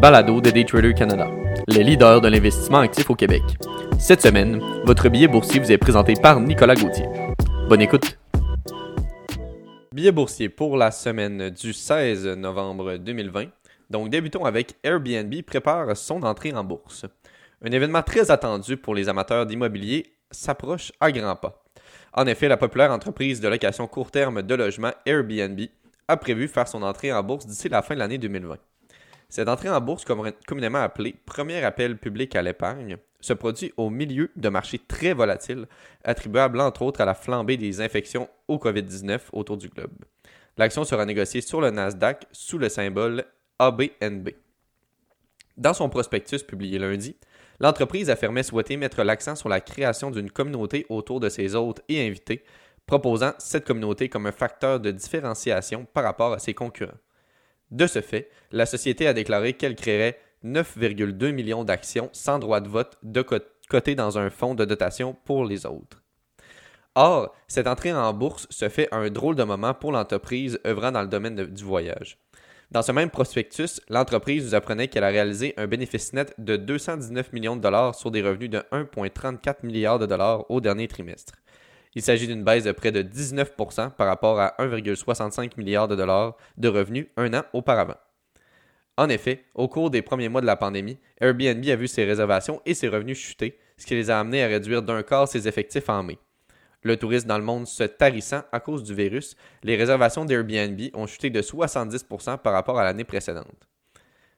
balado de Daytrader Canada, les leaders de l'investissement actif au Québec. Cette semaine, votre billet boursier vous est présenté par Nicolas Gauthier. Bonne écoute. Billet boursier pour la semaine du 16 novembre 2020. Donc débutons avec Airbnb prépare son entrée en bourse. Un événement très attendu pour les amateurs d'immobilier s'approche à grands pas. En effet, la populaire entreprise de location court terme de logement Airbnb a prévu faire son entrée en bourse d'ici la fin de l'année 2020. Cette entrée en bourse, communément appelée premier appel public à l'épargne, se produit au milieu de marchés très volatiles, attribuables entre autres à la flambée des infections au COVID-19 autour du globe. L'action sera négociée sur le Nasdaq sous le symbole ABNB. Dans son prospectus publié lundi, l'entreprise affirmait souhaiter mettre l'accent sur la création d'une communauté autour de ses hôtes et invités, proposant cette communauté comme un facteur de différenciation par rapport à ses concurrents. De ce fait, la société a déclaré qu'elle créerait 9,2 millions d'actions sans droit de vote de côté dans un fonds de dotation pour les autres. Or, cette entrée en bourse se fait à un drôle de moment pour l'entreprise œuvrant dans le domaine du voyage. Dans ce même prospectus, l'entreprise nous apprenait qu'elle a réalisé un bénéfice net de 219 millions de dollars sur des revenus de 1,34 milliards de dollars au dernier trimestre. Il s'agit d'une baisse de près de 19% par rapport à 1,65 milliard de dollars de revenus un an auparavant. En effet, au cours des premiers mois de la pandémie, Airbnb a vu ses réservations et ses revenus chuter, ce qui les a amenés à réduire d'un quart ses effectifs en mai. Le tourisme dans le monde se tarissant à cause du virus, les réservations d'Airbnb ont chuté de 70% par rapport à l'année précédente.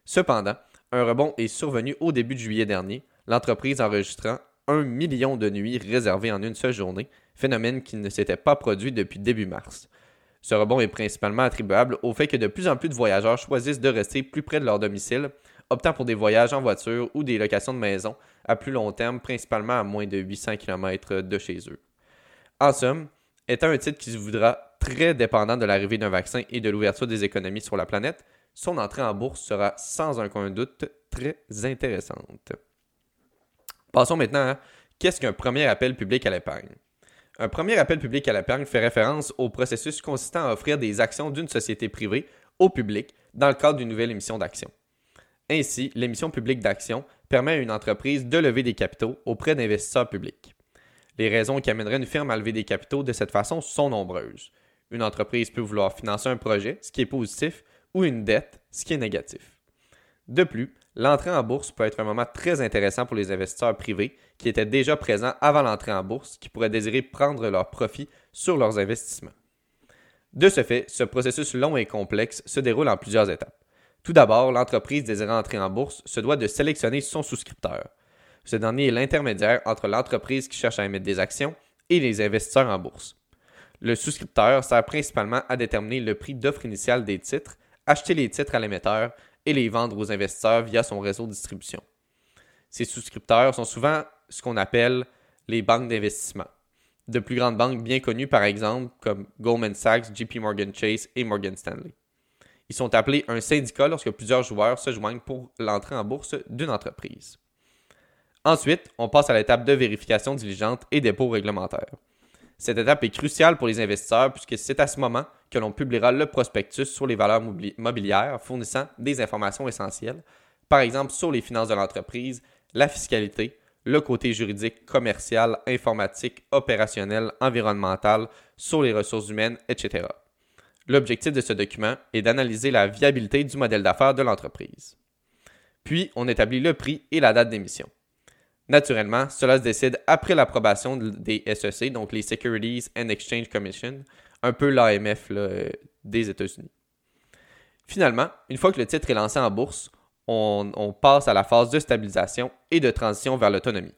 Cependant, un rebond est survenu au début de juillet dernier, l'entreprise enregistrant 1 million de nuits réservées en une seule journée, phénomène qui ne s'était pas produit depuis début mars. Ce rebond est principalement attribuable au fait que de plus en plus de voyageurs choisissent de rester plus près de leur domicile, optant pour des voyages en voiture ou des locations de maison à plus long terme, principalement à moins de 800 km de chez eux. En somme, étant un titre qui se voudra très dépendant de l'arrivée d'un vaccin et de l'ouverture des économies sur la planète, son entrée en bourse sera sans aucun doute très intéressante. Passons maintenant à qu'est-ce qu'un premier appel public à l'épargne. Un premier appel public à l'épargne fait référence au processus consistant à offrir des actions d'une société privée au public dans le cadre d'une nouvelle émission d'actions. Ainsi, l'émission publique d'actions permet à une entreprise de lever des capitaux auprès d'investisseurs publics. Les raisons qui amèneraient une firme à lever des capitaux de cette façon sont nombreuses. Une entreprise peut vouloir financer un projet, ce qui est positif, ou une dette, ce qui est négatif. De plus, l'entrée en bourse peut être un moment très intéressant pour les investisseurs privés qui étaient déjà présents avant l'entrée en bourse, qui pourraient désirer prendre leur profit sur leurs investissements. De ce fait, ce processus long et complexe se déroule en plusieurs étapes. Tout d'abord, l'entreprise désirant entrer en bourse se doit de sélectionner son souscripteur. Ce dernier est l'intermédiaire entre l'entreprise qui cherche à émettre des actions et les investisseurs en bourse. Le souscripteur sert principalement à déterminer le prix d'offre initiale des titres, acheter les titres à l'émetteur et les vendre aux investisseurs via son réseau de distribution. Ces souscripteurs sont souvent ce qu'on appelle les banques d'investissement. De plus grandes banques bien connues, par exemple, comme Goldman Sachs, JP Morgan Chase et Morgan Stanley. Ils sont appelés un syndicat lorsque plusieurs joueurs se joignent pour l'entrée en bourse d'une entreprise. Ensuite, on passe à l'étape de vérification diligente et dépôt réglementaire. Cette étape est cruciale pour les investisseurs puisque c'est à ce moment que l'on publiera le prospectus sur les valeurs mobilières fournissant des informations essentielles, par exemple sur les finances de l'entreprise, la fiscalité, le côté juridique, commercial, informatique, opérationnel, environnemental, sur les ressources humaines, etc. L'objectif de ce document est d'analyser la viabilité du modèle d'affaires de l'entreprise. Puis, on établit le prix et la date d'émission. Naturellement, cela se décide après l'approbation des SEC, donc les Securities and Exchange Commission, un peu l'AMF des États-Unis. Finalement, une fois que le titre est lancé en bourse, on, passe à la phase de stabilisation et de transition vers l'autonomie.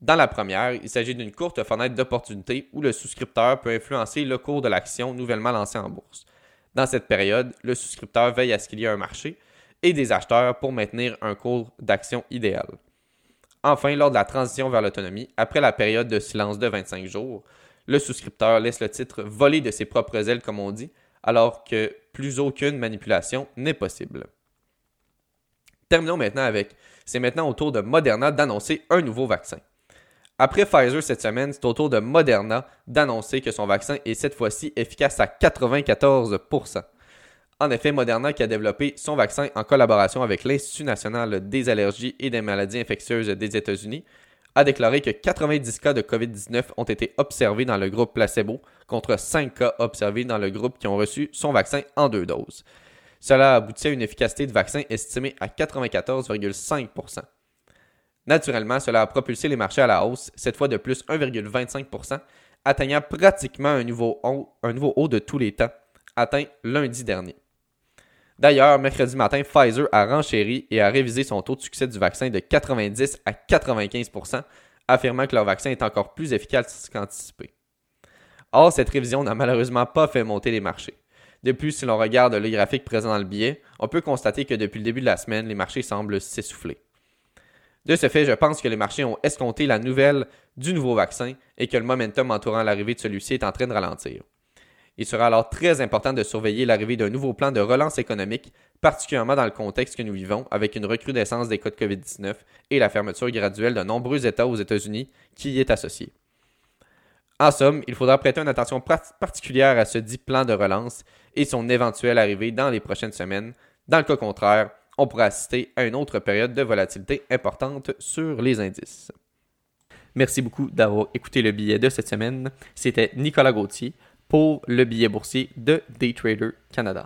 Dans la première, il s'agit d'une courte fenêtre d'opportunité où le souscripteur peut influencer le cours de l'action nouvellement lancée en bourse. Dans cette période, le souscripteur veille à ce qu'il y ait un marché et des acheteurs pour maintenir un cours d'action idéal. Enfin, lors de la transition vers l'autonomie, après la période de silence de 25 jours, le souscripteur laisse le titre voler de ses propres ailes, comme on dit, alors que plus aucune manipulation n'est possible. Terminons maintenant avec, c'est maintenant au tour de Moderna d'annoncer un nouveau vaccin. Après Pfizer cette semaine, c'est au tour de Moderna d'annoncer que son vaccin est cette fois-ci efficace à 94%. En effet, Moderna, qui a développé son vaccin en collaboration avec l'Institut national des allergies et des maladies infectieuses des États-Unis, a déclaré que 90 cas de COVID-19 ont été observés dans le groupe placebo contre 5 cas observés dans le groupe qui ont reçu son vaccin en deux doses. Cela a abouti à une efficacité de vaccin estimée à 94,5% Naturellement, cela a propulsé les marchés à la hausse, cette fois de plus 1,25% atteignant pratiquement un un nouveau haut de tous les temps, atteint lundi dernier. D'ailleurs, mercredi matin, Pfizer a renchéri et a révisé son taux de succès du vaccin de 90 à 95% affirmant que leur vaccin est encore plus efficace qu'anticipé. Or, cette révision n'a malheureusement pas fait monter les marchés. De plus, si l'on regarde le graphique présent dans le billet, on peut constater que depuis le début de la semaine, les marchés semblent s'essouffler. De ce fait, je pense que les marchés ont escompté la nouvelle du nouveau vaccin et que le momentum entourant l'arrivée de celui-ci est en train de ralentir. Il sera alors très important de surveiller l'arrivée d'un nouveau plan de relance économique, particulièrement dans le contexte que nous vivons avec une recrudescence des cas de COVID-19 et la fermeture graduelle de nombreux États aux États-Unis qui y est associée. En somme, il faudra prêter une attention particulière à ce dit plan de relance et son éventuelle arrivée dans les prochaines semaines. Dans le cas contraire, on pourra assister à une autre période de volatilité importante sur les indices. Merci beaucoup d'avoir écouté le billet de cette semaine. C'était Nicolas Gauthier pour le billet boursier de Daytrader Canada.